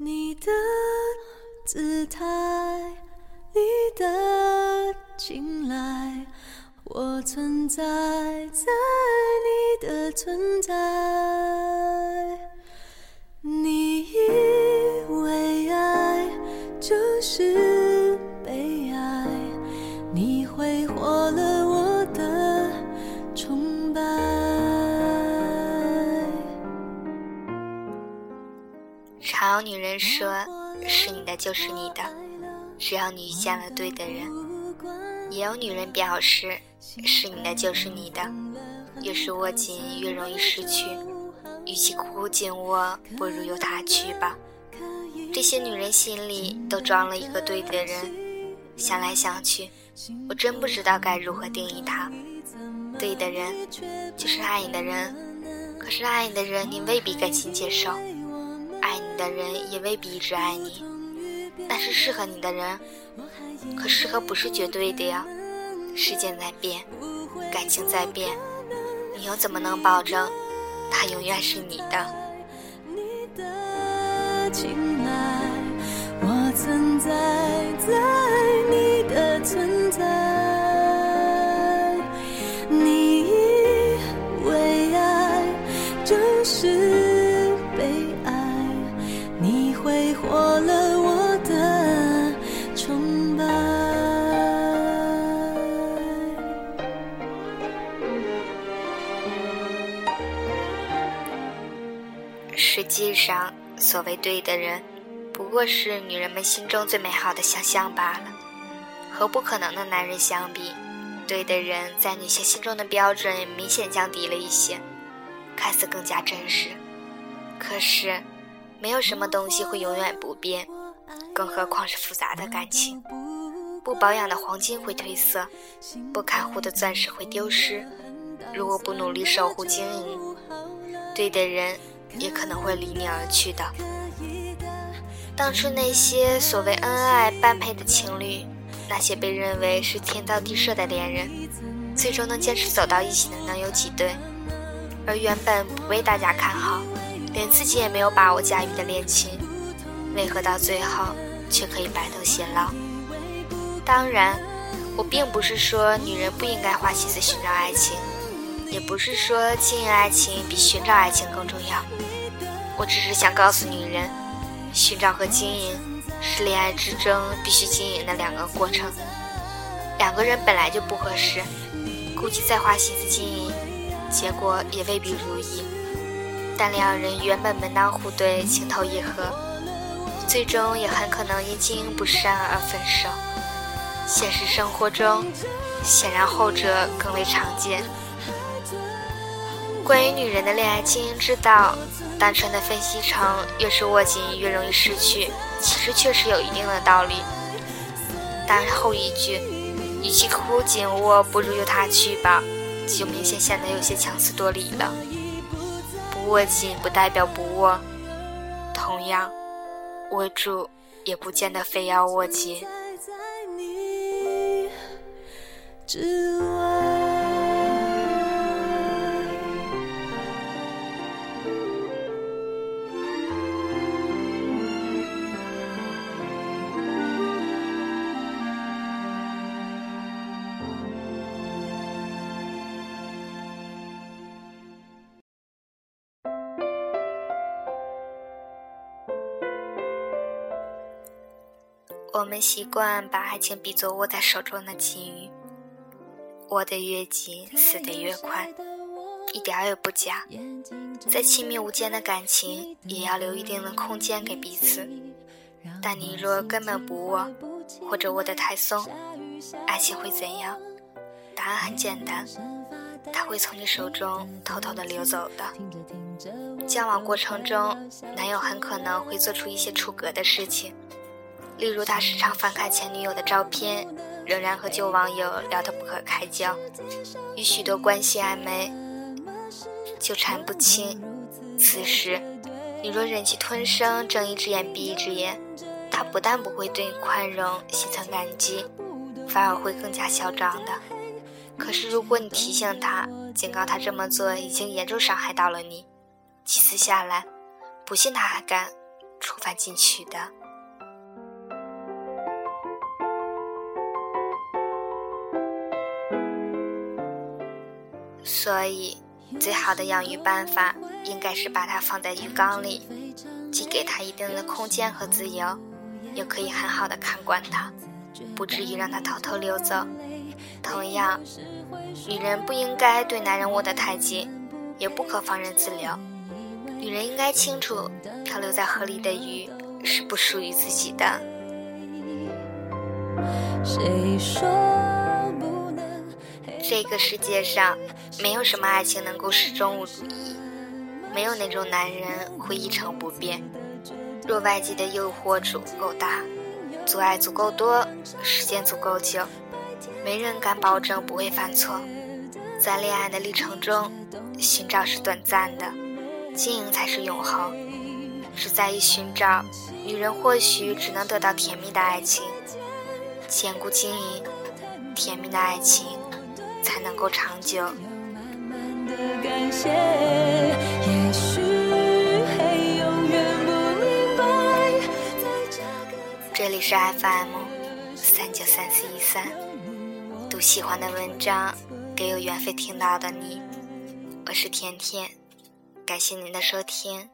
你的姿态，你的青睐，我存在在你的存在。常有女人说：“是你的就是你的，只要你遇见了对的人。”也有女人表示：“是你的就是你的，越是握紧越容易失去，与其苦苦紧握，不如由他去吧。”这些女人心里都装了一个对的人，想来想去，我真不知道该如何定义他。对的人，就是爱你的人，可是爱你的人你未必甘心接受。的人也未必一直爱你，但是适合你的人，可适合不是绝对的呀。时间在变，感情在变，你又怎么能保证他永远是你的？实际上，所谓对的人，不过是女人们心中最美好的想象罢了。和不可能的男人相比，对的人在女性心中的标准明显降低了一些，看似更加真实。可是，没有什么东西会永远不变，更何况是复杂的感情。不保养的黄金会褪色，不看护的钻石会丢失。如果不努力守护经营，对的人也可能会离你而去的。当初那些所谓恩爱般配的情侣，那些被认为是天造地设的恋人，最终能坚持走到一起的能有几对？而原本不被大家看好，连自己也没有把握驾驭的恋情，为何到最后却可以白头偕老？当然，我并不是说女人不应该花心思寻找爱情，也不是说经营爱情比寻找爱情更重要。我只是想告诉女人，寻找和经营是恋爱之中必须经营的两个过程。两个人本来就不合适，估计再花心思经营，结果也未必如意。但两人原本门当户对、情投意合，最终也很可能因经营不善而分手。现实生活中，显然后者更为常见。关于女人的恋爱经营之道，单纯的分析成越是握紧越容易失去，其实确实有一定的道理。但后一句“与其苦苦紧握，不如由他去吧”，就明显显得有些强词夺理了。不握紧不代表不握，同样，握住也不见得非要握紧。我们习惯把爱情比作握在手中的金鱼，握得越紧，死得越快，一点儿也不假。再亲密无间的感情，也要留一定的空间给彼此。但你若根本不握，或者握得太松，爱情会怎样？答案很简单，它会从你手中偷偷的流走的。交往过程中，男友很可能会做出一些出格的事情。例如，他时常翻看前女友的照片，仍然和旧网友聊得不可开交，与许多关系暧昧、纠缠不清。此时，你若忍气吞声，睁一只眼闭一只眼，他不但不会对你宽容、心存感激，反而会更加嚣张的。可是，如果你提醒他、警告他这么做已经严重伤害到了你，几次下来，不信他还敢。触犯禁区的。所以，最好的养鱼办法应该是把它放在鱼缸里，既给它一定的空间和自由，又可以很好的看管它，不至于让它偷偷溜走。同样，女人不应该对男人握得太紧，也不可放任自流。女人应该清楚，漂流在河里的鱼是不属于自己的。谁说？这个世界上没有什么爱情能够始终如一，没有哪种男人会一成不变。若外界的诱惑足够大，阻碍足够多，时间足够久，没人敢保证不会犯错。在恋爱的历程中，寻找是短暂的，经营才是永恒。只在于寻找，女人或许只能得到甜蜜的爱情，坚固经营，甜蜜的爱情。才能够长久。这里是 FM 三九三四一三，读喜欢的文章，给有缘分听到的你。我是甜甜，感谢您的收听。